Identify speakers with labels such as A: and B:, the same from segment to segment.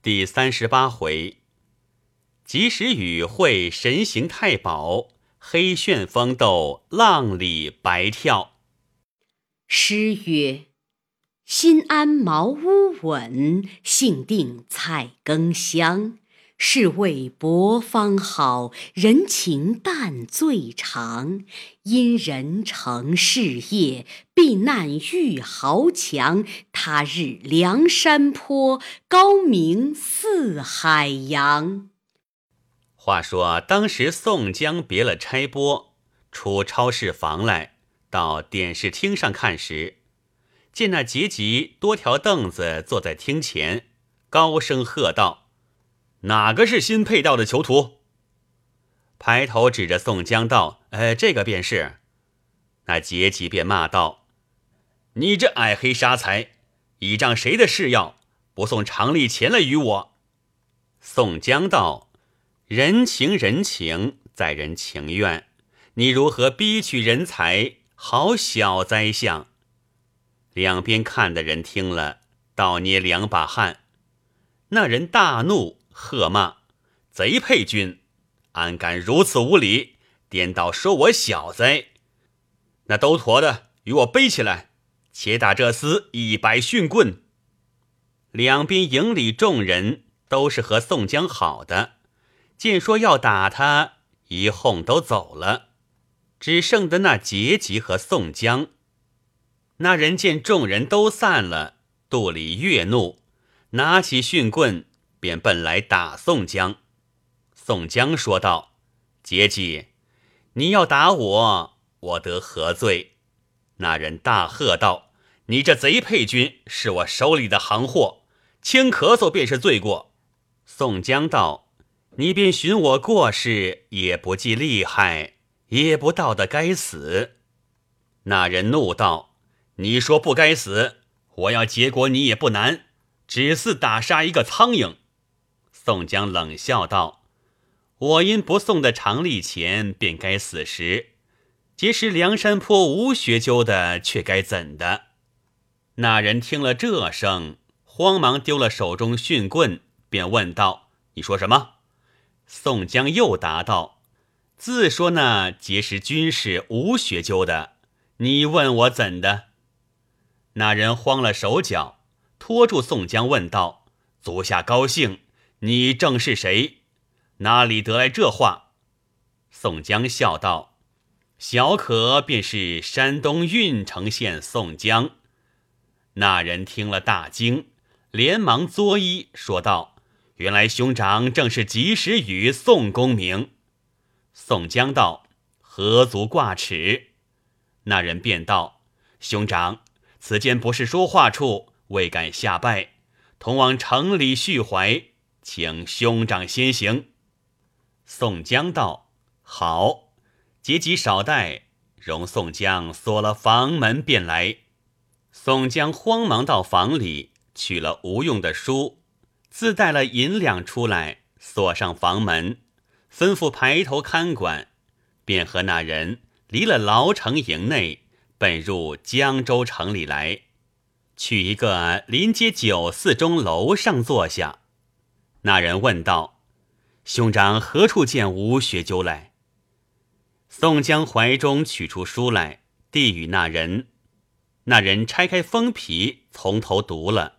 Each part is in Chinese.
A: 第三十八回，及时雨会神行太保，黑旋风斗浪里白跳。
B: 诗曰：“心安茅屋稳，性定菜羹香。是谓薄方好，人情淡最长。因人成事业，避难遇豪强。他日梁山坡，高名似海洋。”
A: 话说当时宋江别了差拨，出超市房来，到点视厅上看时，见那杰吉多条凳子坐在厅前，高声喝道。哪个是新配到的囚徒？排头指着宋江道：“呃，这个便是。”那杰吉便骂道：“你这矮黑杀财，倚仗谁的势要，不送常例钱来与我？”宋江道：“人情人情，在人情愿，你如何逼取人才？好小灾相！”两边看的人听了，倒捏两把汗。那人大怒。喝骂贼配军，安敢如此无礼，颠倒说我小灾？那兜驮的与我背起来，且打这厮一百训棍。两边营里众人都是和宋江好的，见说要打他，一哄都走了，只剩的那杰吉和宋江。那人见众人都散了，肚里越怒，拿起训棍。便奔来打宋江，宋江说道：“杰吉，你要打我，我得何罪？”那人大喝道：“你这贼配军，是我手里的行货，轻咳嗽便是罪过。”宋江道：“你便寻我过失，也不计厉害，也不道得该死。”那人怒道：“你说不该死，我要结果你也不难，只似打杀一个苍蝇。”宋江冷笑道：“我因不送的常例钱，便该死时；结识梁山坡吴学究的，却该怎的？”那人听了这声，慌忙丢了手中训棍，便问道：“你说什么？”宋江又答道：“自说那结识军士吴学究的，你问我怎的？”那人慌了手脚，拖住宋江问道：“足下高兴。”你正是谁？哪里得来这话？宋江笑道：“小可便是山东郓城县宋江。”那人听了大惊，连忙作揖说道：“原来兄长正是及时雨宋公明。”宋江道：“何足挂齿？”那人便道：“兄长，此间不是说话处，未敢下拜，同往城里叙怀。”请兄长先行。宋江道：“好。”结吉少待，容宋江锁了房门，便来。宋江慌忙到房里取了无用的书，自带了银两出来，锁上房门，吩咐排头看管，便和那人离了牢城营内，奔入江州城里来，去一个临街酒肆中楼上坐下。那人问道：“兄长何处见吴学究来？”宋江怀中取出书来，递与那人。那人拆开封皮，从头读了，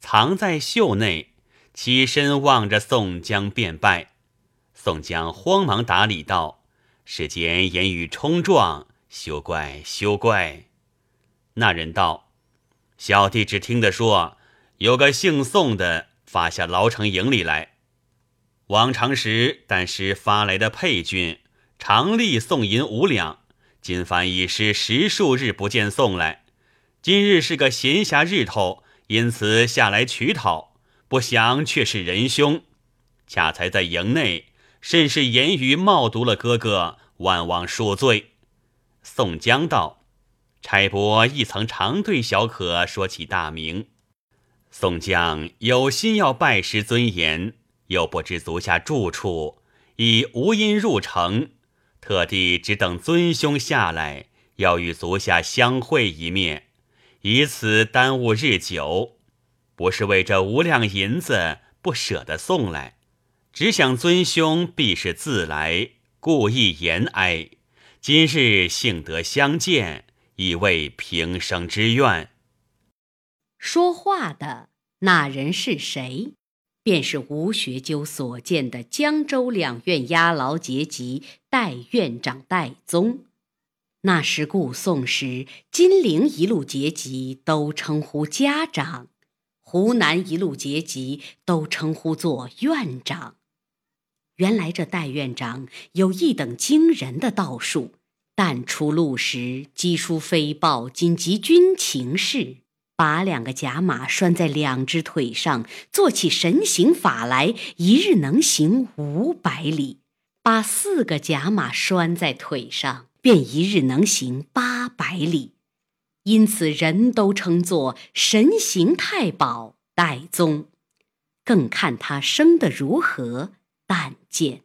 A: 藏在袖内，起身望着宋江便拜。宋江慌忙打礼道：“世间言语冲撞，休怪休怪。”那人道：“小弟只听得说，有个姓宋的。”发下牢城营里来，往常时但是发来的配军，常例送银五两。今番已是十数日不见送来，今日是个闲暇日头，因此下来取讨，不想却是仁兄。恰才在营内，甚是言语冒读了哥哥，万望恕罪。宋江道：“差拨亦曾常对小可说起大名。”宋江有心要拜师尊严，又不知足下住处，已无因入城，特地只等尊兄下来，要与足下相会一面，以此耽误日久。不是为这无量银子，不舍得送来，只想尊兄必是自来，故意言哀。今日幸得相见，以为平生之愿。
B: 说话的那人是谁？便是吴学究所见的江州两院押牢节级代院长戴宗。那时故宋时，金陵一路节级都称呼家长，湖南一路节级都称呼作院长。原来这戴院长有一等惊人的道术，但出路时机书飞报紧急军情事。把两个甲马拴在两只腿上，做起神行法来，一日能行五百里；把四个甲马拴在腿上，便一日能行八百里。因此，人都称作神行太保戴宗。更看他生得如何，但见。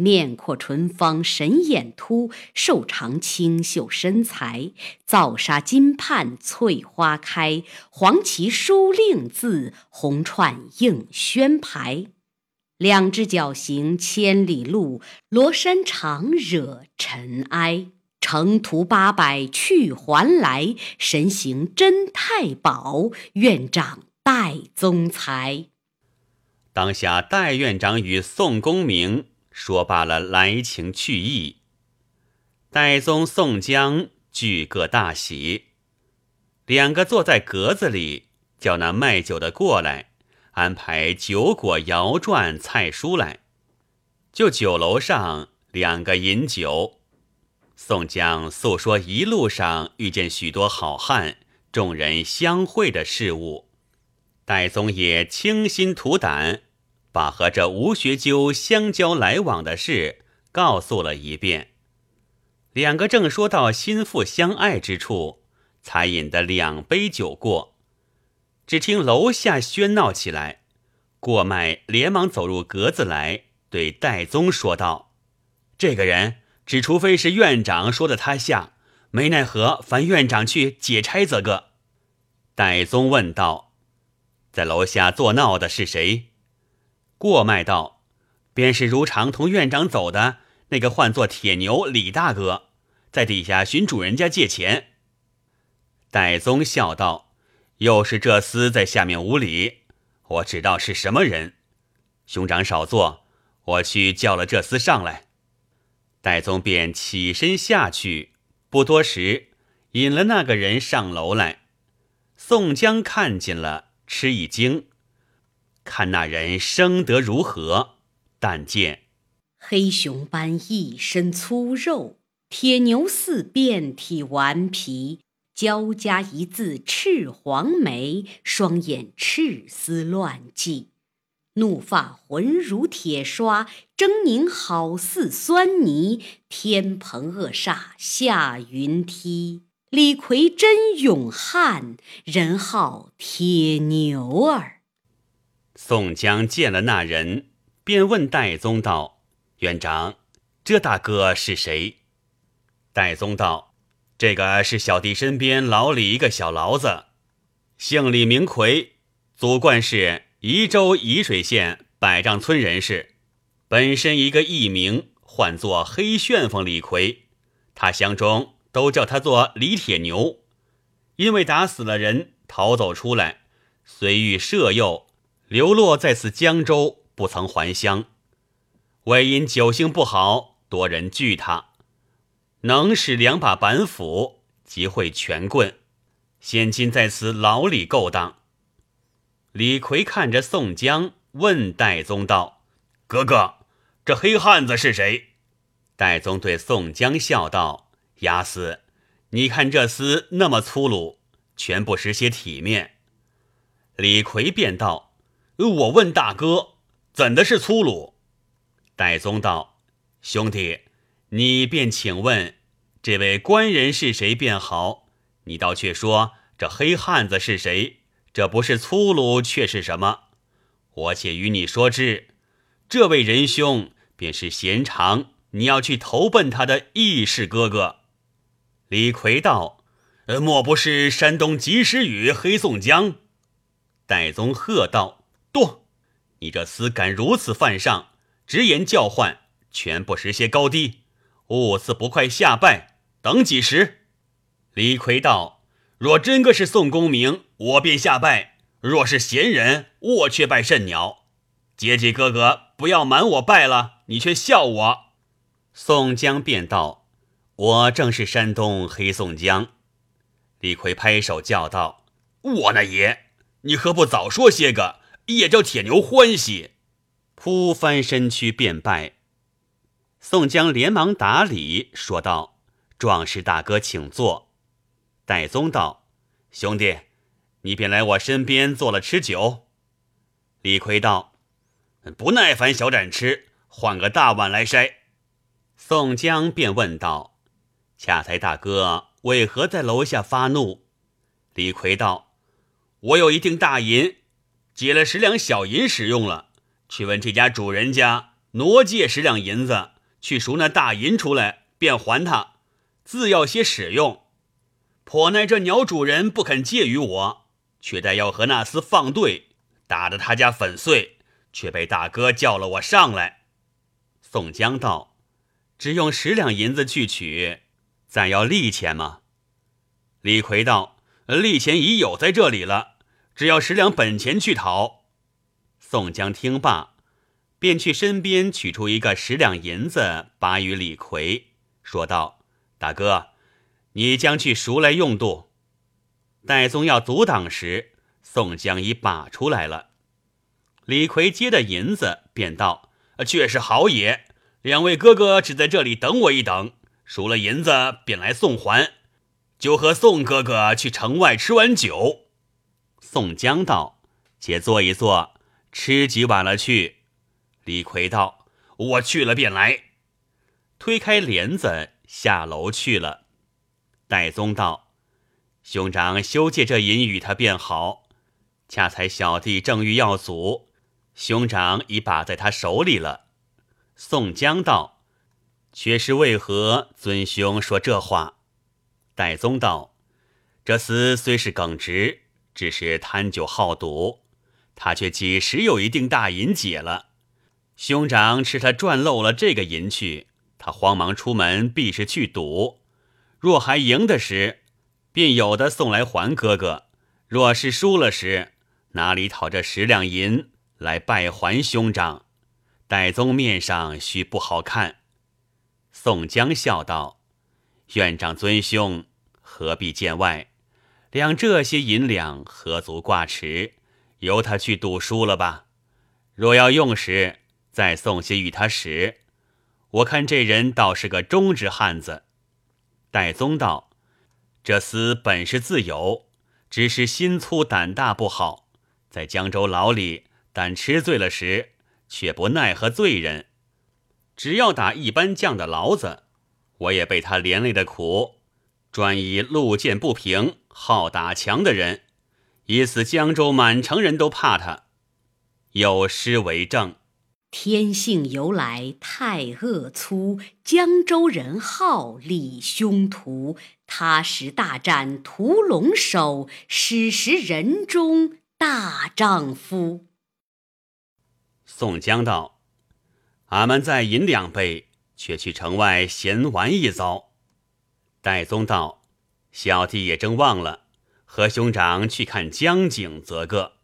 B: 面阔唇方，神眼突，瘦长清秀身材，皂纱金畔翠花开，黄旗书令字，红串映轩牌。两只脚行千里路，罗衫长惹尘埃。程途八百去还来，神行真太保，院长戴宗才。
A: 当下戴院长与宋公明。说罢了来情去意，戴宗、宋江俱各大喜。两个坐在格子里，叫那卖酒的过来，安排酒果、肴馔、菜蔬来。就酒楼上两个饮酒，宋江诉说一路上遇见许多好汉，众人相会的事物。戴宗也倾心吐胆。把和这吴学究相交来往的事告诉了一遍，两个正说到心腹相爱之处，才饮得两杯酒过，只听楼下喧闹起来。过脉连忙走入格子来，对戴宗说道：“这个人只除非是院长说的他像，没奈何，烦院长去解差则个。”戴宗问道：“在楼下作闹的是谁？”过脉道，便是如常同院长走的那个唤作铁牛李大哥，在底下寻主人家借钱。戴宗笑道：“又是这厮在下面无礼，我知道是什么人。兄长少坐，我去叫了这厮上来。”戴宗便起身下去，不多时，引了那个人上楼来。宋江看见了，吃一惊。看那人生得如何？但见
B: 黑熊般一身粗肉，铁牛似遍体顽皮，交加一字赤黄眉，双眼赤丝乱髻，怒发浑如铁刷，狰狞好似酸泥，天蓬恶煞下云梯。李逵真勇悍，人号铁牛儿。
A: 宋江见了那人，便问戴宗道：“院长，这大哥是谁？”戴宗道：“这个是小弟身边老李一个小牢子，姓李名奎，祖贯是宜州沂水县百丈村人士，本身一个艺名，唤作黑旋风李逵，他乡中都叫他做李铁牛，因为打死了人，逃走出来，虽遇赦诱。”流落在此江州，不曾还乡，为因酒性不好，多人惧他，能使两把板斧，即会拳棍。现今在此牢里勾当。李逵看着宋江，问戴宗道：“哥哥，这黑汉子是谁？”戴宗对宋江笑道：“牙死，你看这厮那么粗鲁，全不识些体面。”李逵便道。我问大哥，怎的是粗鲁？戴宗道：“兄弟，你便请问，这位官人是谁便好。你倒却说这黑汉子是谁？这不是粗鲁，却是什么？我且与你说之。这位仁兄便是贤长，你要去投奔他的义士哥哥。”李逵道：“呃，莫不是山东及时雨黑宋江？”戴宗喝道。多，你这厮敢如此犯上，直言叫唤，全不识些高低，兀自不快下拜，等几时？”李逵道：“若真个是宋公明，我便下拜；若是闲人，我却拜甚鸟。姐姐哥哥，不要瞒我拜了，你却笑我。”宋江便道：“我正是山东黑宋江。”李逵拍手叫道：“我那爷，你何不早说些个，也叫铁牛欢喜！”扑翻身躯便拜。宋江连忙打礼，说道：“壮士大哥，请坐。”戴宗道：“兄弟，你便来我身边坐了吃酒。”李逵道：“不耐烦小盏吃，换个大碗来筛。”宋江便问道：“恰才大哥为何在楼下发怒？”李逵道：“我有一锭大银，借了十两小银使用了，去问这家主人家挪借十两银子去赎那大银出来，便还他，自要些使用。颇奈这鸟主人不肯借于我，却待要和那厮放对，打得他家粉碎，却被大哥叫了我上来。”宋江道。只用十两银子去取，暂要利钱吗？李逵道：“利钱已有在这里了，只要十两本钱去讨。”宋江听罢，便去身边取出一个十两银子，拔与李逵，说道：“大哥，你将去赎来用度。”戴宗要阻挡时，宋江已把出来了。李逵接的银子，便道：“却是好也。”两位哥哥只在这里等我一等，赎了银子便来送还，就和宋哥哥去城外吃完酒。宋江道：“且坐一坐，吃几碗了去。”李逵道：“我去了便来。”推开帘子下楼去了。戴宗道：“兄长休借这银与他便好，恰才小弟正欲要阻，兄长已把在他手里了。”宋江道：“却是为何尊兄说这话？”戴宗道：“这厮虽是耿直，只是贪酒好赌，他却几时有一锭大银解了？兄长吃他赚漏了这个银去，他慌忙出门，必是去赌。若还赢的时，便有的送来还哥哥；若是输了时，哪里讨这十两银来拜还兄长？”戴宗面上须不好看。宋江笑道：“院长尊兄何必见外？量这些银两何足挂齿？由他去赌输了吧。若要用时，再送些与他使。我看这人倒是个忠直汉子。”戴宗道：“这厮本是自由，只是心粗胆大不好，在江州牢里，但吃醉了时。”却不奈何罪人，只要打一般将的牢子，我也被他连累的苦。专以路见不平，好打强的人，以此江州满城人都怕他。有诗为证：
B: 天性由来太恶粗，江州人好立凶徒。他时大战屠龙手，史时人中大丈夫。
A: 宋江道：“俺们再饮两杯，却去城外闲玩一遭。”戴宗道：“小弟也正忘了，和兄长去看江景则个。”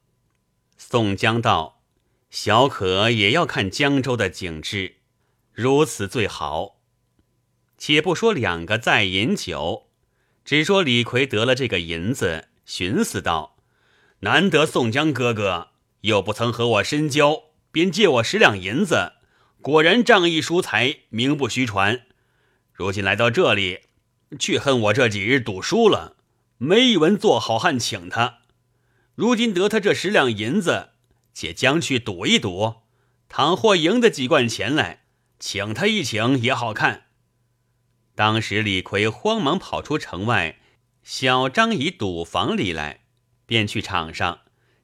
A: 宋江道：“小可也要看江州的景致，如此最好。”且不说两个在饮酒，只说李逵得了这个银子，寻思道：“难得宋江哥哥又不曾和我深交。”便借我十两银子，果然仗义疏财，名不虚传。如今来到这里，却恨我这几日赌输了，没一文做好汉请他。如今得他这十两银子，且将去赌一赌，倘或赢得几贯钱来，请他一请也好看。当时李逵慌忙跑出城外小张已赌房里来，便去场上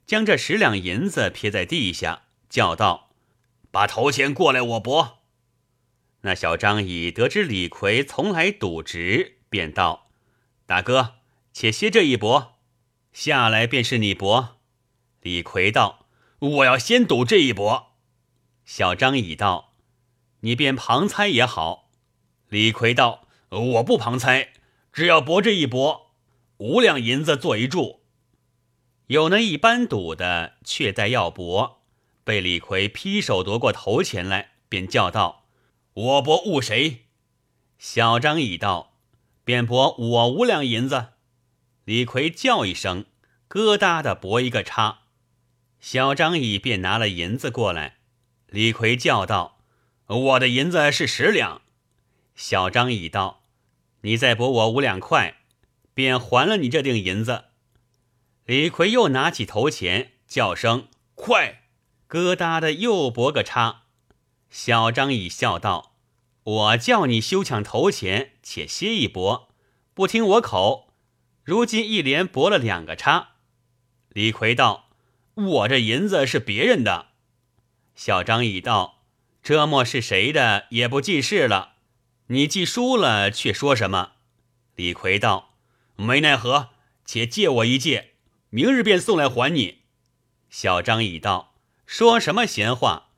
A: 将这十两银子撇在地下。叫道：“把头钱过来，我博。”那小张已得知李逵从来赌直，便道：“大哥，且歇这一搏，下来便是你博。”李逵道：“
C: 我要先赌这一搏。
A: 小张乙道：“你便旁猜也好。”
C: 李逵道：“我不旁猜，只要搏这一搏，五两银子做一注。”
A: 有那一般赌的，却在要搏，被李逵劈手夺过头钱来，便叫道：“
C: 我不误谁？”
A: 小张乙道：“便搏我五两银子。”李逵叫一声，咯哒的搏一个叉。小张乙便拿了银子过来。李逵叫道：“
C: 我的银子是十两。”
A: 小张乙道：“你再博我五两块，便还了你这锭银子。”李逵又拿起头钱，叫声“快”，咯哒的又博个叉。小张乙笑道：“我叫你休抢头钱，且歇一搏，不听我口，如今一连博了两个叉。”李逵道：“我这银子是别人的。”小张乙道：“这莫是谁的，也不记事了。你既输了，却说什么？”李逵道：“
C: 没奈何，且借我一借。”明日便送来还你。
A: 小张乙道：“说什么闲话？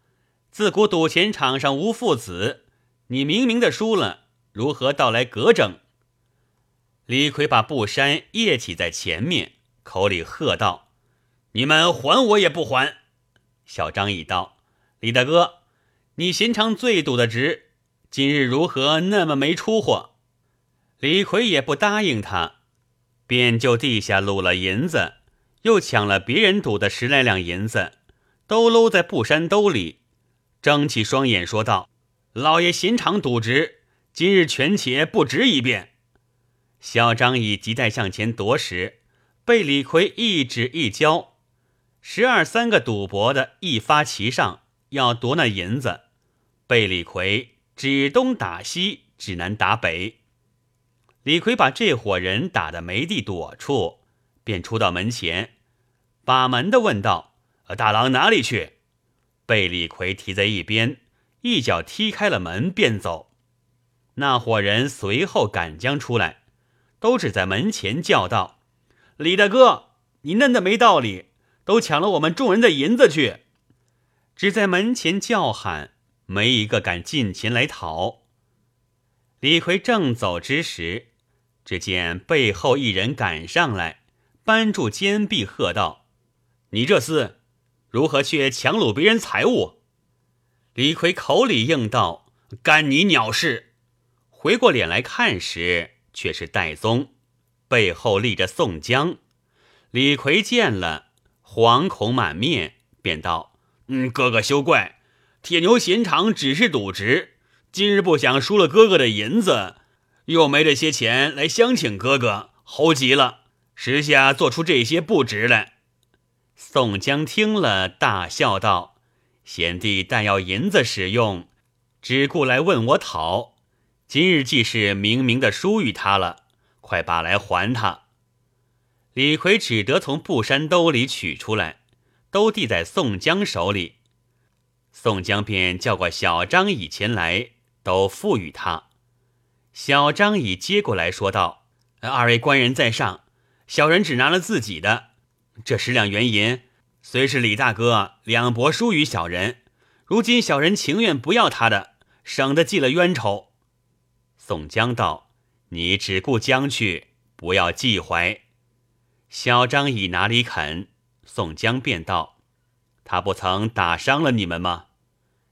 A: 自古赌钱场上无父子，你明明的输了，如何到来格整？”李逵把布衫掖起在前面，口里喝道：“
C: 你们还我也不还！”
A: 小张一道：“李大哥，你寻常最赌的直，今日如何那么没出货？”李逵也不答应他，便就地下撸了银子。又抢了别人赌的十来两银子，都搂在布衫兜里，睁起双眼说道：“老爷寻常赌直，今日权且不值一遍。”小张已急待向前夺时，被李逵一指一交，十二三个赌博的一发齐上，要夺那银子，被李逵指东打西，指南打北。李逵把这伙人打得没地躲处，便出到门前。把门的问道：“大郎哪里去？”被李逵提在一边，一脚踢开了门，便走。那伙人随后赶将出来，都只在门前叫道：“李大哥，你嫩的没道理，都抢了我们众人的银子去！”只在门前叫喊，没一个敢近前来讨。李逵正走之时，只见背后一人赶上来，扳住肩臂，喝道。你这厮如何去强掳别人财物？李逵口里应道：“干你鸟事！”回过脸来看时，却是戴宗，背后立着宋江。李逵见了，惶恐满面，便道：“嗯，哥哥休怪，铁牛寻常只是赌值，今日不想输了哥哥的银子，又没这些钱来相请哥哥，猴急了，时下做出这些不值来。”宋江听了，大笑道：“贤弟但要银子使用，只顾来问我讨。今日既是明明的输与他了，快把来还他。”李逵只得从布衫兜里取出来，都递在宋江手里。宋江便叫过小张乙前来，都付与他。小张乙接过来说道：“二位官人在上，小人只拿了自己的。”这十两元银虽是李大哥两伯输与小人，如今小人情愿不要他的，省得记了冤仇。宋江道：“你只顾将去，不要记怀。”小张乙哪里肯？宋江便道：“他不曾打伤了你们吗？”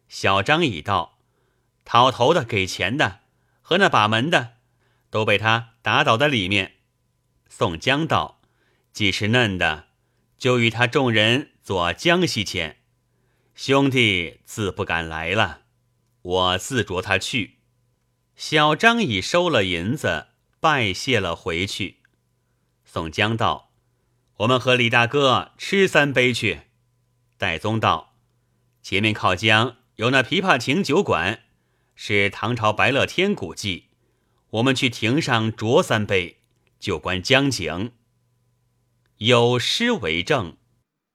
A: 小张乙道：“讨头的、给钱的和那把门的，都被他打倒在里面。”宋江道：“既是嫩的。”就与他众人坐江西前，兄弟自不敢来了，我自着他去。小张已收了银子，拜谢了回去。宋江道：“我们和李大哥吃三杯去。”戴宗道：“前面靠江有那琵琶亭酒馆，是唐朝白乐天古迹，我们去亭上酌三杯，就观江景。”有诗为证：“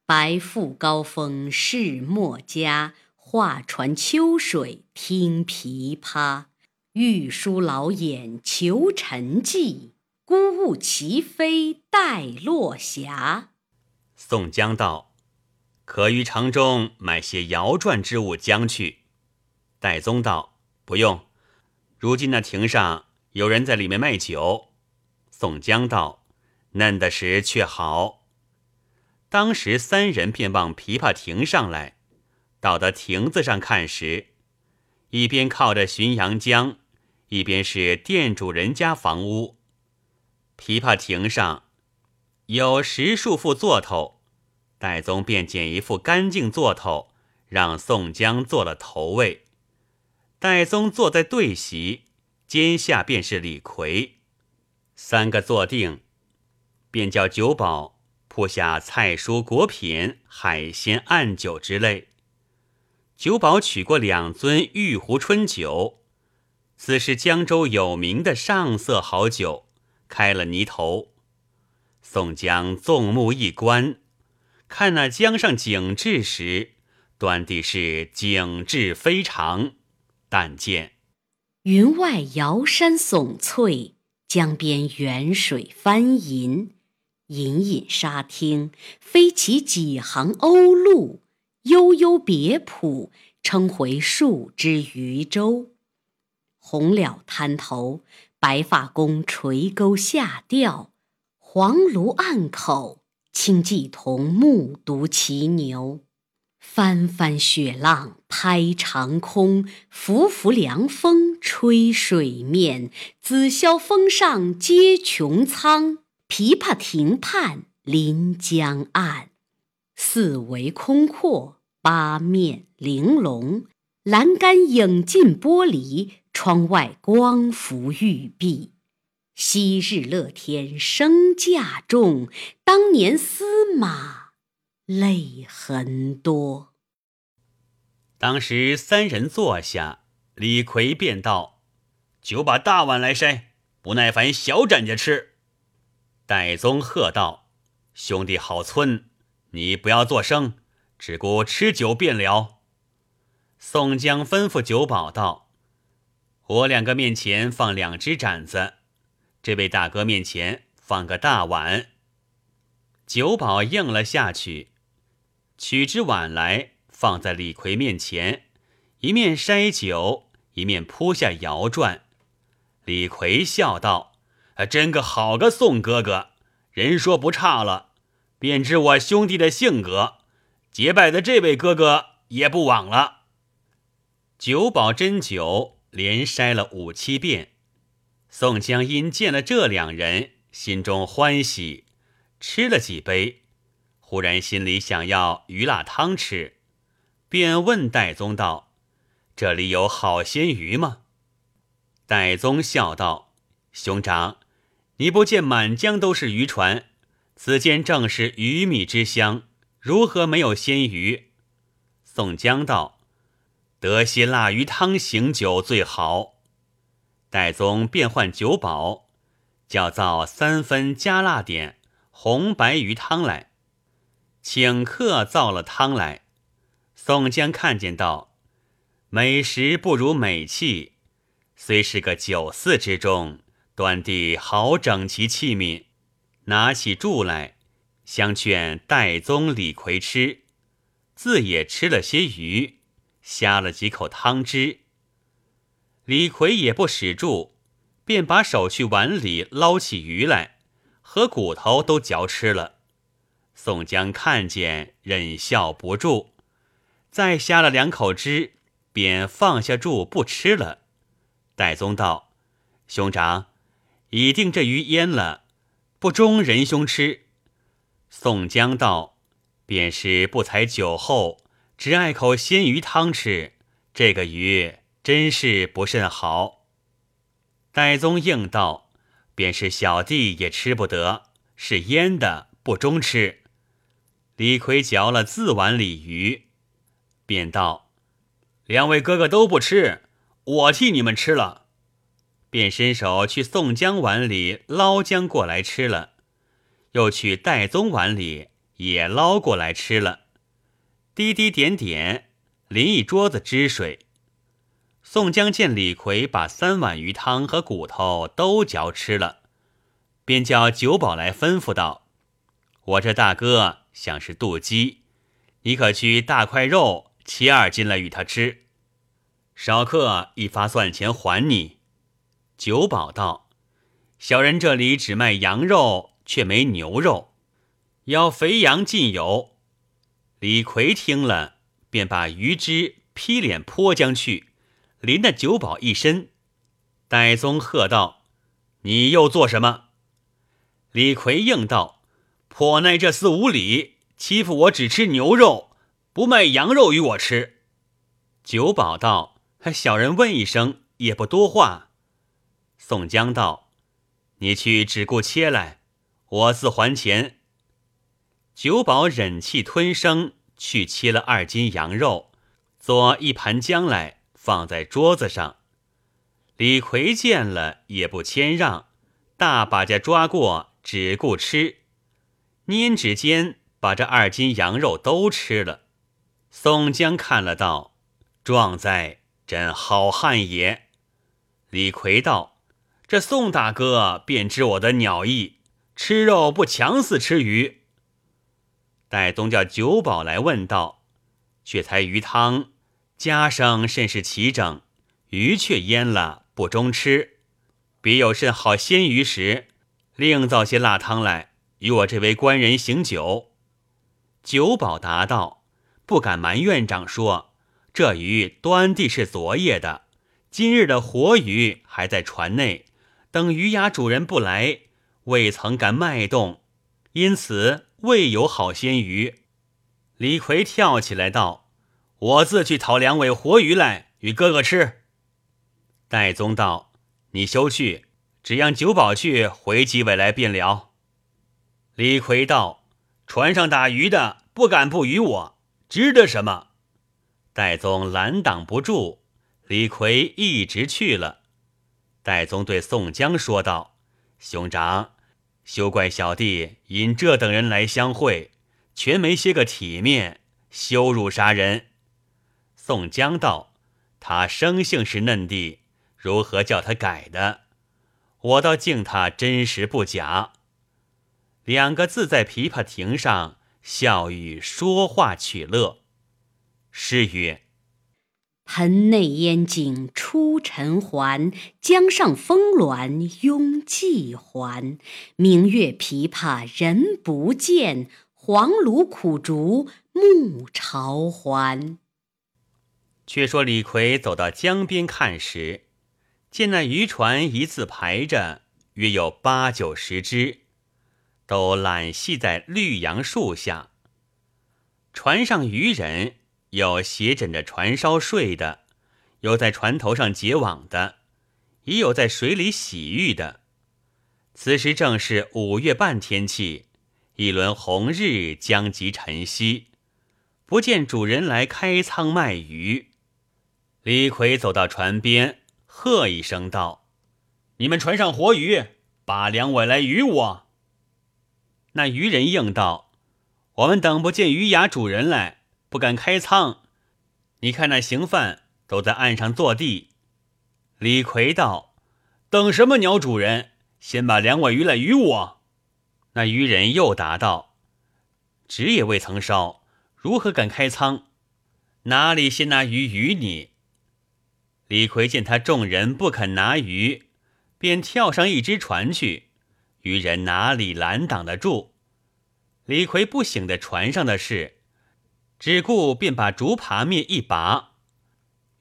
B: 白复高峰是墨家，画船秋水听琵琶。玉书老眼求沉寂，孤鹜齐飞待落霞。”
A: 宋江道：“可于城中买些摇转之物将去。”戴宗道：“不用，如今那亭上有人在里面卖酒。”宋江道：“嫩的时却好。”当时三人便往琵琶亭上来，到得亭子上看时，一边靠着浔阳江，一边是店主人家房屋。琵琶亭上有十数副座头，戴宗便捡一副干净座头，让宋江做了头位。戴宗坐在对席，肩下便是李逵。三个坐定，便叫酒保铺下菜蔬果品、海鲜暗酒之类。酒保取过两樽玉壶春酒，此是江州有名的上色好酒，开了泥头。宋江纵目一观，看那江上景致时，端地是景致非常。但见
B: 云外瑶山耸翠。江边远水翻银，隐隐沙汀飞起几行鸥鹭，悠悠别浦撑回数只渔舟。红蓼滩头，白发公垂钩下钓；黄芦岸口，轻骑童目睹骑牛。翻翻雪浪拍长空，拂拂凉风吹水面。紫霄峰上接穹苍，琵琶亭畔临江岸。四围空阔，八面玲珑，栏杆影尽玻璃，窗外光浮玉壁。昔日乐天生驾重，当年司马。泪痕多。
A: 当时三人坐下，李逵便道：“
C: 酒把大碗来筛，不耐烦小盏家吃。”
A: 戴宗喝道：“兄弟好村，你不要作声，只顾吃酒便了。”宋江吩咐酒保道：“我两个面前放两只盏子，这位大哥面前放个大碗。”酒保应了下去。取只碗来，放在李逵面前，一面筛酒，一面铺下摇转。李逵笑道：“还真个好个宋哥哥，人说不差了，便知我兄弟的性格。结拜的这位哥哥也不枉了。”酒保斟酒，连筛了五七遍。宋江因见了这两人，心中欢喜，吃了几杯。忽然心里想要鱼辣汤吃，便问戴宗道：“这里有好鲜鱼吗？”戴宗笑道：“兄长，你不见满江都是渔船，此间正是鱼米之乡，如何没有鲜鱼？”宋江道：“得些腊鱼汤醒酒最好。”戴宗便唤酒保，叫造三分加辣点红白鱼汤来。请客造了汤来，宋江看见道：“美食不如美器，虽是个酒肆之中，端地好整齐器皿。”拿起箸来，相劝戴宗、李逵吃，自也吃了些鱼，呷了几口汤汁。李逵也不使箸，便把手去碗里捞起鱼来，和骨头都嚼吃了。宋江看见，忍笑不住，再呷了两口汁，便放下箸不吃了。戴宗道：“兄长，已定这鱼腌了，不中仁兄吃。”宋江道：“便是不才酒后，只爱口鲜鱼汤吃，这个鱼真是不甚好。”戴宗应道：“便是小弟也吃不得，是腌的，不中吃。”李逵嚼了自碗鲤鱼，便道：“两位哥哥都不吃，我替你们吃了。”便伸手去宋江碗里捞姜过来吃了，又去戴宗碗里也捞过来吃了，滴滴点点淋一桌子汁水。宋江见李逵把三碗鱼汤和骨头都嚼吃了，便叫酒保来吩咐道：“我这大哥。”像是妒鸡，你可去大块肉切二斤来与他吃。少客一发算钱还你。”酒保道：“小人这里只卖羊肉，却没牛肉，要肥羊尽有。”李逵听了，便把鱼汁劈脸泼将去，淋得酒保一身。戴宗喝道：“你又做什么？”李逵应道：“颇耐这厮无礼，欺负我只吃牛肉，不卖羊肉与我吃。”酒保道：“小人问一声，也不多话。”宋江道：“你去只顾切来，我自还钱。”酒保忍气吞声，去切了二斤羊肉，做一盘姜来，放在桌子上。李逵见了，也不谦让，大把家抓过，只顾吃，拈指间把这二斤羊肉都吃了。宋江看了道：“壮哉，真好汉也！”李逵道：“这宋大哥便知我的鸟意，吃肉不强似吃鱼。”戴宗叫酒保来问道：“却才鱼汤，家生甚是齐整，鱼却腌了，不中吃。别有甚好鲜鱼时，另造些辣汤来与我这位官人行酒。”酒保答道：“不敢瞒院长说，这鱼端地是昨夜的，今日的活鱼还在船内，等鱼牙主人不来，未曾敢脉动，因此。”未有好鲜鱼，李逵跳起来道：“我自去讨两尾活鱼来与哥哥吃。”戴宗道：“你休去，只让酒保去回几尾来便了。”李逵道：“船上打鱼的不敢不与我，值得什么？”戴宗拦挡不住，李逵一直去了。戴宗对宋江说道：“兄长。”休怪小弟引这等人来相会，全没些个体面，羞辱杀人。宋江道：“他生性是嫩地，如何叫他改的？我倒敬他真实不假。”两个字在琵琶亭上笑语说话取乐。诗曰。
B: 盆内烟景出尘寰，江上峰峦拥际还。明月琵琶人不见，黄芦苦竹暮朝还。
A: 却说李逵走到江边看时，见那渔船一字排着，约有八九十只，都揽系在绿杨树下。船上渔人。有斜枕着船梢睡的，有在船头上结网的，也有在水里洗浴的。此时正是五月半天气，一轮红日将及晨曦，不见主人来开仓卖鱼。李逵走到船边，喝一声道：“你们船上活鱼，把两尾来与我。”那渔人应道：“我们等不见鱼牙主人来。”不敢开仓，你看那刑犯都在岸上坐地。李逵道：“等什么鸟主人？先把两尾鱼来与我。”那渔人又答道：“纸也未曾烧，如何敢开仓？哪里先拿鱼与你？”李逵见他众人不肯拿鱼，便跳上一只船去。渔人哪里拦挡得住？李逵不醒的船上的事。只顾便把竹耙篾一拔，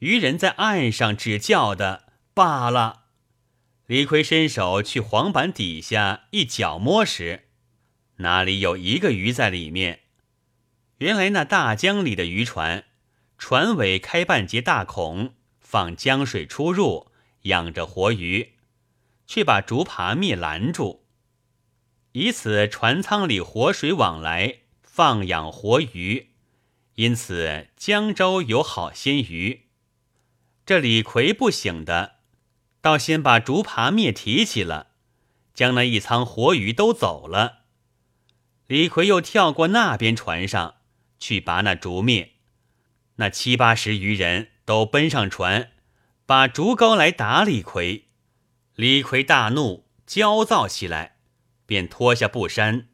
A: 渔人在岸上只叫的罢了。李逵伸手去黄板底下一脚摸时，哪里有一个鱼在里面？原来那大江里的渔船，船尾开半截大孔，放江水出入，养着活鱼，却把竹耙篾拦住，以此船舱里活水往来，放养活鱼。因此江州有好鲜鱼。这李逵不醒的，倒先把竹耙篾提起了，将那一舱活鱼都走了。李逵又跳过那边船上去拔那竹篾，那七八十余人都奔上船，把竹篙来打李逵。李逵大怒，焦躁起来，便脱下布衫，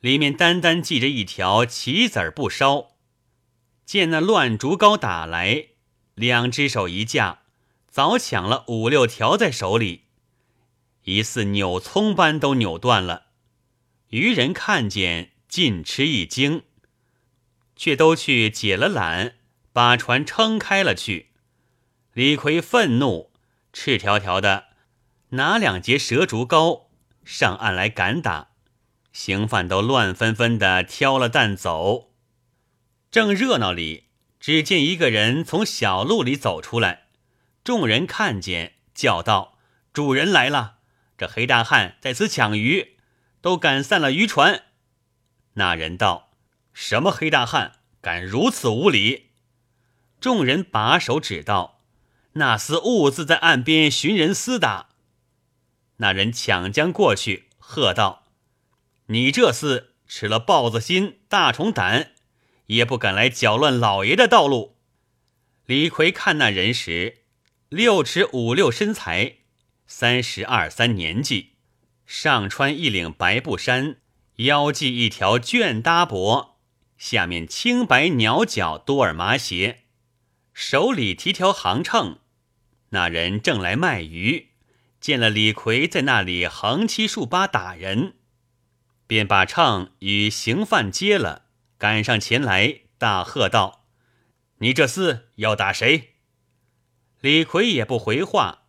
A: 里面单单系着一条棋子儿不烧。见那乱竹篙打来，两只手一架，早抢了五六条在手里，疑似扭葱般都扭断了。渔人看见，尽吃一惊，却都去解了缆，把船撑开了去。李逵愤怒，赤条条的拿两截蛇竹篙上岸来赶打，刑犯都乱纷纷的挑了担走。正热闹里，只见一个人从小路里走出来，众人看见，叫道：“主人来了！这黑大汉在此抢鱼，都赶散了渔船。”那人道：“什么黑大汉，敢如此无礼？”众人把手指道：“那厮兀自在岸边寻人厮打。”那人抢将过去，喝道：“你这厮吃了豹子心，大虫胆！”也不敢来搅乱老爷的道路。李逵看那人时，六尺五六身材，三十二三年纪，上穿一领白布衫，腰系一条绢搭帛，下面青白鸟脚多尔麻鞋，手里提条行秤。那人正来卖鱼，见了李逵在那里横七竖八打人，便把秤与刑犯接了。赶上前来，大喝道：“你这厮要打谁？”李逵也不回话，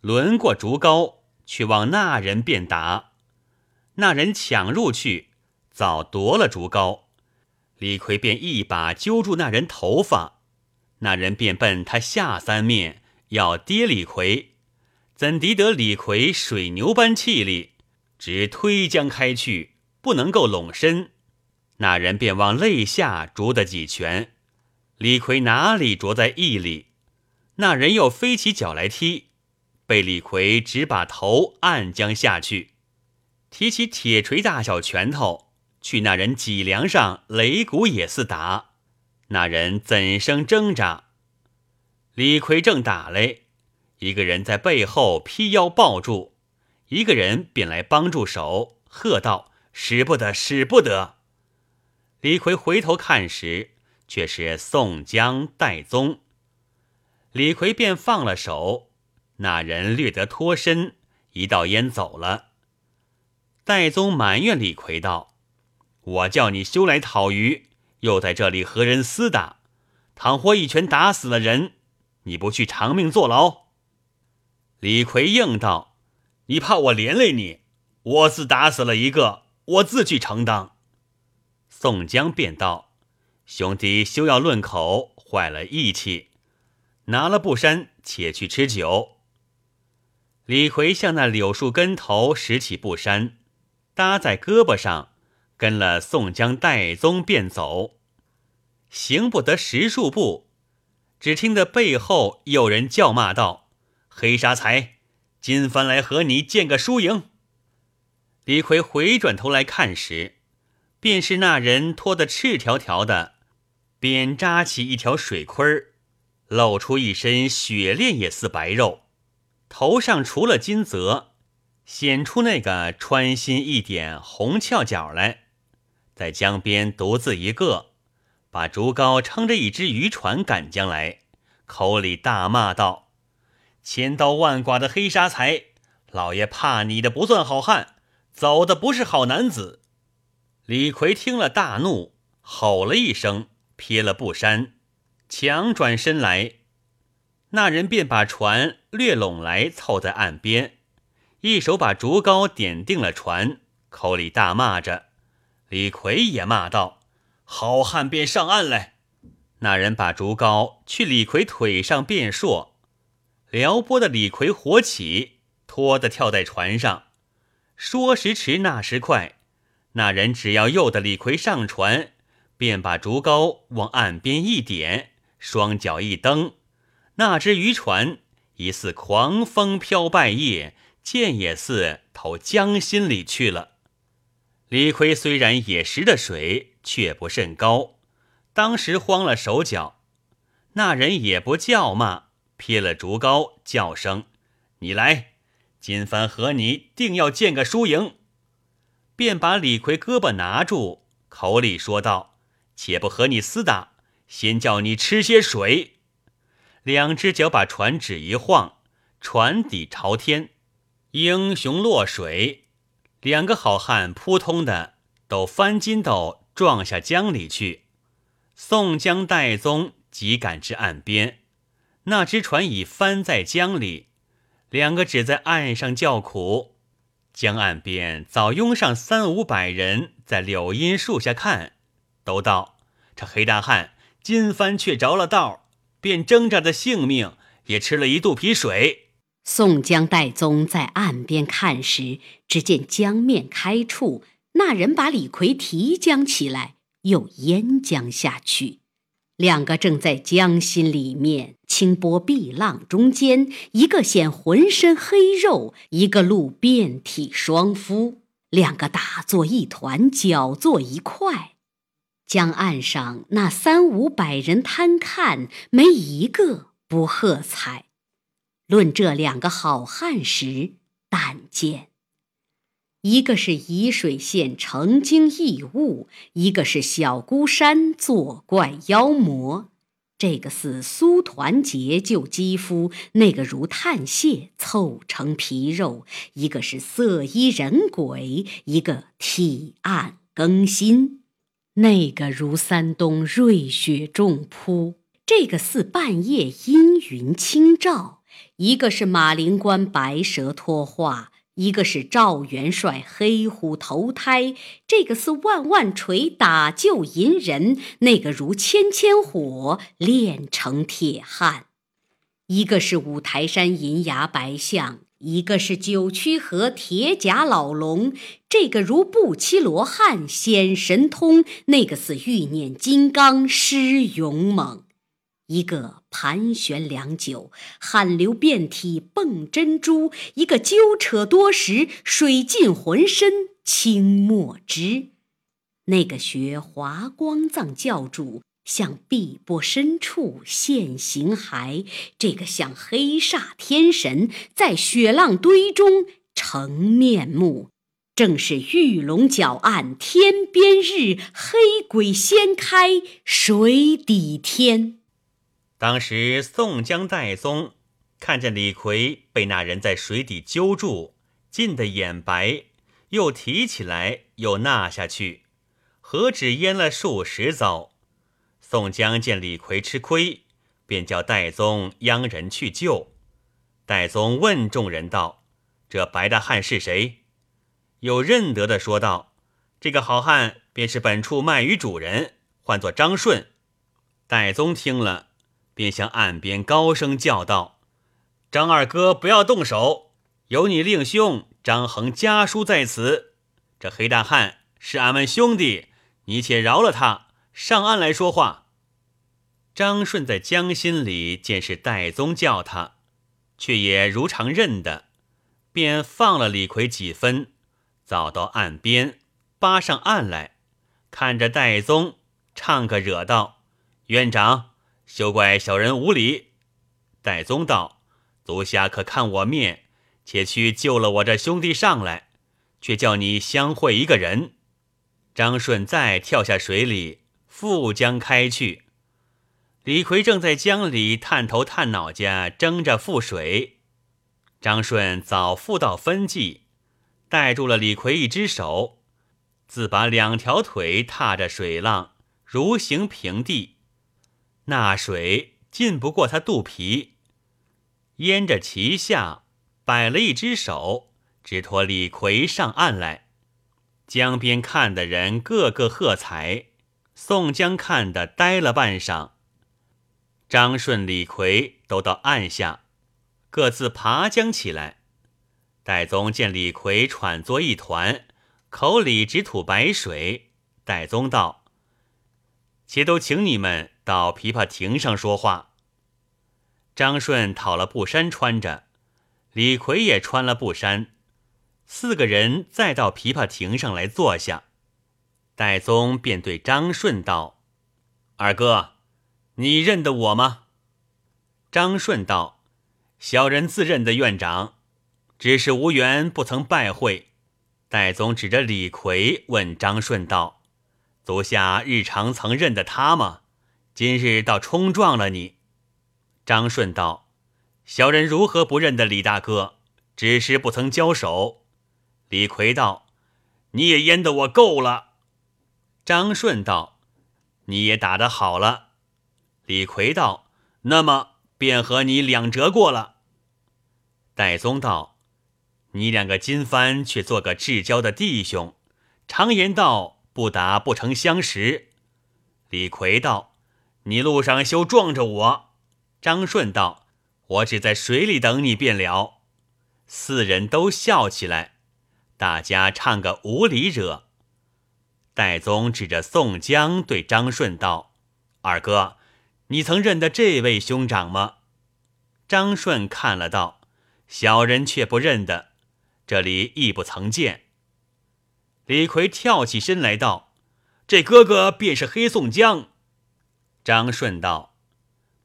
A: 轮过竹篙去往那人便打。那人抢入去，早夺了竹篙。李逵便一把揪住那人头发，那人便奔他下三面要跌李逵，怎敌得李逵水牛般气力，直推将开去，不能够拢身。那人便往肋下啄得几拳，李逵哪里啄在意里？那人又飞起脚来踢，被李逵只把头按将下去，提起铁锤大小拳头去那人脊梁上擂鼓也似打，那人怎生挣扎？李逵正打嘞，一个人在背后劈腰抱住，一个人便来帮助手，喝道：“使不得，使不得！”李逵回头看时，却是宋江、戴宗。李逵便放了手，那人略得脱身，一道烟走了。戴宗埋怨李逵道：“我叫你休来讨鱼，又在这里和人厮打，倘或一拳打死了人，你不去偿命坐牢？”李逵应道：“你怕我连累你？我自打死了一个，我自去承担。”宋江便道：“兄弟休要论口，坏了义气。拿了布衫，且去吃酒。”李逵向那柳树根头拾起布衫，搭在胳膊上，跟了宋江、戴宗便走。行不得十数步，只听得背后有人叫骂道：“黑沙财，今番来和你见个输赢。”李逵回转头来看时，便是那人脱得赤条条的，便扎起一条水盔，露出一身雪练也似白肉，头上除了金泽，显出那个穿心一点红翘角来，在江边独自一个，把竹篙撑着一只渔船赶将来，口里大骂道：“千刀万剐的黑沙财，老爷怕你的不算好汉，走的不是好男子。”李逵听了，大怒，吼了一声，撇了布衫，强转身来。那人便把船略拢来，凑在岸边，一手把竹篙点定了船，口里大骂着。李逵也骂道：“好汉便上岸来！”那人把竹篙去李逵腿上便说，撩拨的李逵火起，拖的跳在船上。说时迟，那时快。那人只要诱得李逵上船，便把竹篙往岸边一点，双脚一蹬，那只渔船疑似狂风飘败叶，箭也似投江心里去了。李逵虽然也识的水，却不甚高，当时慌了手脚。那人也不叫骂，撇了竹篙，叫声：“你来，今番和你定要见个输赢。”便把李逵胳膊拿住，口里说道：“且不和你厮打，
C: 先叫你吃些水。”
A: 两只脚把船只一晃，船底朝天，英雄落水。两个好汉扑通的都翻筋斗撞下江里去。宋江、戴宗急赶至岸边，那只船已翻在江里，两个只在岸上叫苦。江岸边早拥上三五百人，在柳荫树下看，都道：“这黑大汉今番却着了道，便挣扎的性命也吃了一肚皮水。”
B: 宋江、戴宗在岸边看时，只见江面开处，那人把李逵提江起来，又淹江下去。两个正在江心里面清波碧浪中间，一个显浑身黑肉，一个露遍体双肤，两个打作一团，搅作一块。江岸上那三五百人贪看，没一个不喝彩。论这两个好汉时，但见。一个是沂水县成精异物，一个是小孤山作怪妖魔。这个似苏团结救肌肤，那个如炭屑凑成皮肉。一个是色衣人鬼，一个体暗更新。那个如山东瑞雪重铺，这个似半夜阴云轻照。一个是马陵关白蛇托化。一个是赵元帅黑虎投胎，这个似万万锤打救银人，那个如千千火炼成铁汉；一个是五台山银牙白象，一个是九曲河铁甲老龙，这个如不期罗汉显神通，那个似欲念金刚施勇猛。一个盘旋良久，汗流遍体蹦珍珠；一个揪扯多时，水浸浑身清墨汁。那个学华光藏教主向碧波深处现形骸，这个像黑煞天神在雪浪堆中成面目。正是玉龙角岸天边日，黑鬼掀开水底天。
A: 当时宋江、戴宗看见李逵被那人在水底揪住，浸得眼白，又提起来，又纳下去，何止淹了数十遭。宋江见李逵吃亏，便叫戴宗央人去救。戴宗问众人道：“这白大汉是谁？”有认得的说道：“这个好汉便是本处卖鱼主人，唤作张顺。”戴宗听了。便向岸边高声叫道：“张二哥，不要动手！有你令兄张衡家书在此。这黑大汉是俺们兄弟，你且饶了他，上岸来说话。”张顺在江心里见是戴宗叫他，却也如常认得，便放了李逵几分，早到岸边扒上岸来，看着戴宗唱个惹道：“院长。”休怪小人无礼。戴宗道：“足下可看我面，且去救了我这兄弟上来，却叫你相会一个人。”张顺再跳下水里，复将开去。李逵正在江里探头探脑家争着覆水，张顺早赴到分际，带住了李逵一只手，自把两条腿踏着水浪，如行平地。那水浸不过他肚皮，沿着旗下摆了一只手，只托李逵上岸来。江边看的人个个喝彩，宋江看得呆了半晌。张顺、李逵都到岸下，各自爬江起来。戴宗见李逵喘作一团，口里直吐白水。戴宗道：“且都请你们。”到琵琶亭上说话。张顺讨了布衫穿着，李逵也穿了布衫，四个人再到琵琶亭上来坐下。戴宗便对张顺道：“二哥，你认得我吗？”张顺道：“小人自认得院长，只是无缘不曾拜会。”戴宗指着李逵问张顺道：“足下日常曾认得他吗？”今日倒冲撞了你。张顺道：“小人如何不认得李大哥？只是不曾交手。”李逵道：“你也淹得我够了。”张顺道：“你也打得好了。”李逵道：“那么便和你两折过了。”戴宗道：“你两个金帆却做个至交的弟兄，常言道不打不成相识。”李逵道：“你路上休撞着我。”张顺道：“我只在水里等你便了。”四人都笑起来，大家唱个无理惹。戴宗指着宋江对张顺道：“二哥。”你曾认得这位兄长吗？张顺看了道：“小人却不认得，这里亦不曾见。”李逵跳起身来道：“这哥哥便是黑宋江。”张顺道：“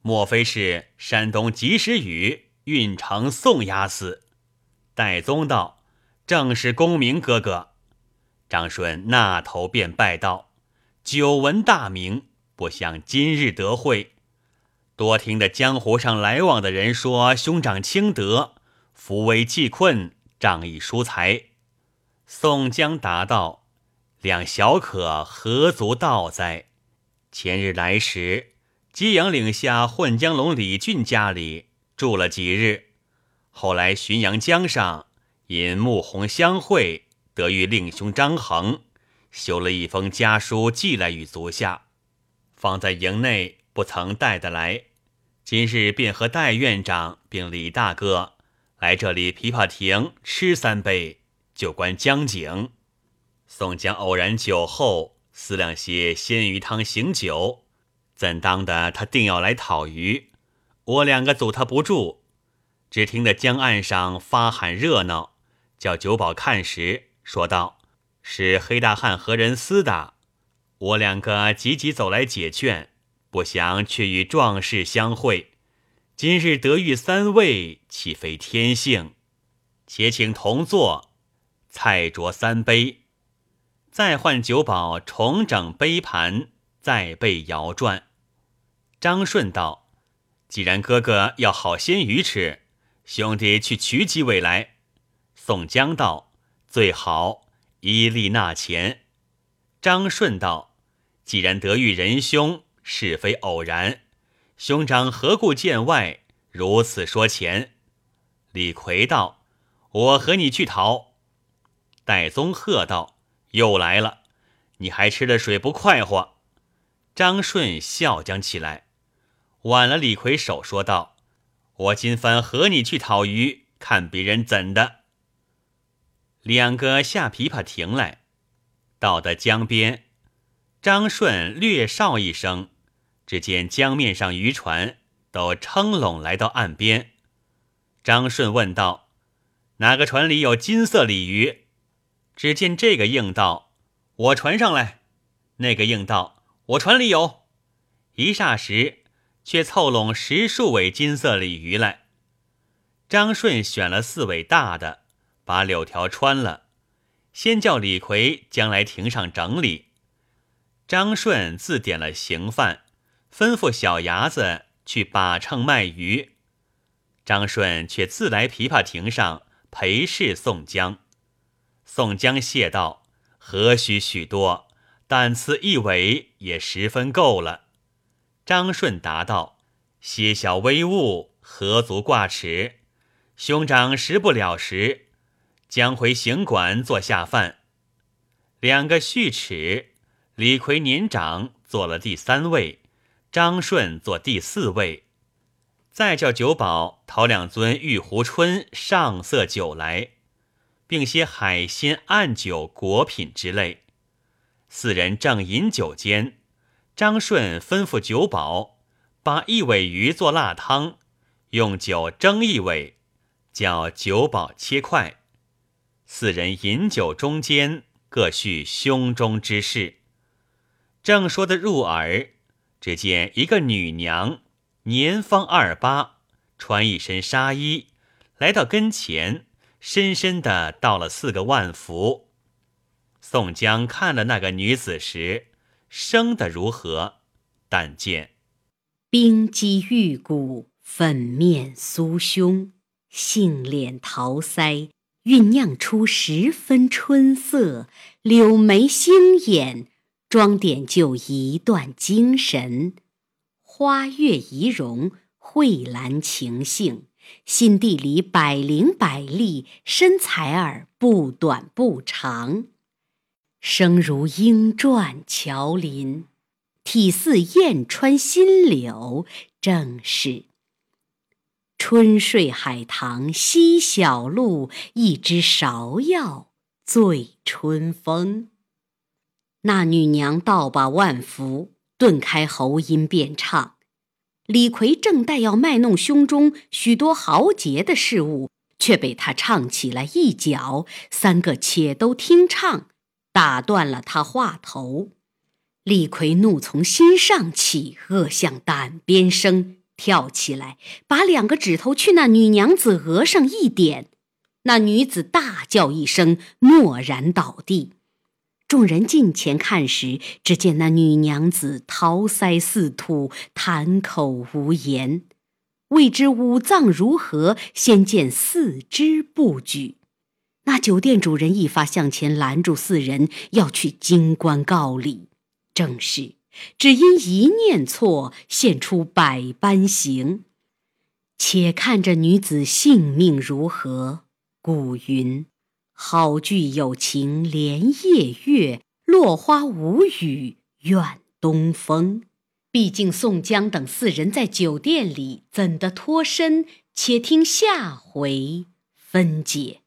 A: 莫非是山东及时雨运城宋押司？”戴宗道：“正是功名哥哥。”张顺那头便拜道：“久闻大名。”不想今日得会，多听得江湖上来往的人说兄长清德，扶危济困，仗义疏财。宋江答道：“两小可何足道哉？前日来时，揭阳岭下混江龙李俊家里住了几日，后来浔阳江上因穆弘相会，得遇令兄张衡，修了一封家书寄来与足下。”放在营内不曾带得来，今日便和戴院长并李大哥来这里琵琶亭吃三杯，就观江景。宋江偶然酒后思量些鲜鱼汤醒酒，怎当的他定要来讨鱼，我两个阻他不住。只听得江岸上发喊热闹，叫酒保看时，说道：“是黑大汉和人厮打。”我两个急急走来解劝，不想却与壮士相会。今日得遇三位，岂非天幸？且请同坐，菜酌三杯，再换酒保重整杯盘，再备摇转。张顺道：“既然哥哥要好鲜鱼吃，兄弟去取几尾来。”宋江道：“最好，一力纳钱。”张顺道。既然得遇仁兄，是非偶然。兄长何故见外如此说钱？李逵道：“我和你去讨。”戴宗喝道：“又来了！你还吃了水不快活？”张顺笑将起来，挽了李逵手，说道：“我今番和你去讨鱼，看别人怎的。”两个下琵琶亭来，到的江边。张顺略哨一声，只见江面上渔船都撑拢来到岸边。张顺问道：“哪个船里有金色鲤鱼？”只见这个应道：“我船上来。”那个应道：“我船里有。”一霎时，却凑拢十数尾金色鲤鱼来。张顺选了四尾大的，把柳条穿了，先叫李逵将来亭上整理。张顺自点了刑犯，吩咐小伢子去把秤卖鱼。张顺却自来琵琶亭上陪侍宋江。宋江谢道：“何须许多？但此一尾也十分够了。”张顺答道：“些小微物何足挂齿？兄长食不了时，将回行馆做下饭。”两个续齿。李逵年长，做了第三位；张顺做第四位。再叫酒保讨两樽玉壶春上色酒来，并些海鲜、暗酒、果品之类。四人正饮酒间，张顺吩咐酒保把一尾鱼做辣汤，用酒蒸一尾，叫酒保切块。四人饮酒中间，各叙胸中之事。正说的入耳，只见一个女娘，年方二八，穿一身纱衣，来到跟前，深深的道了四个万福。宋江看了那个女子时，生的如何？但见
B: 冰肌玉骨，粉面酥胸，杏脸桃腮，酝酿出十分春色；柳眉星眼，装点就一段精神。花月仪容，蕙兰情性，心地里百灵百丽，身材儿不短不长，声如莺啭乔林。体似燕穿新柳，正是春睡海棠惜小露，一枝芍药醉春风。那女娘倒把万福，顿开喉音便唱。李逵正待要卖弄胸中许多豪杰的事物，却被他唱起来一脚，三个且都听唱，打断了他话头。李逵怒从心上起，恶向胆边生，跳起来，把两个指头去那女娘子额上一点，那女子大叫一声，蓦然倒地。众人近前看时，只见那女娘子桃腮似吐，谈口无言。未知五脏如何，先见四肢不举。那酒店主人一发向前拦住四人，要去京官告礼。正是，只因一念错，现出百般形。且看这女子性命如何？古云：“好句有情连夜月，落花无语怨东风。”毕竟宋江等四人在酒店里，怎的脱身？且听下回分解。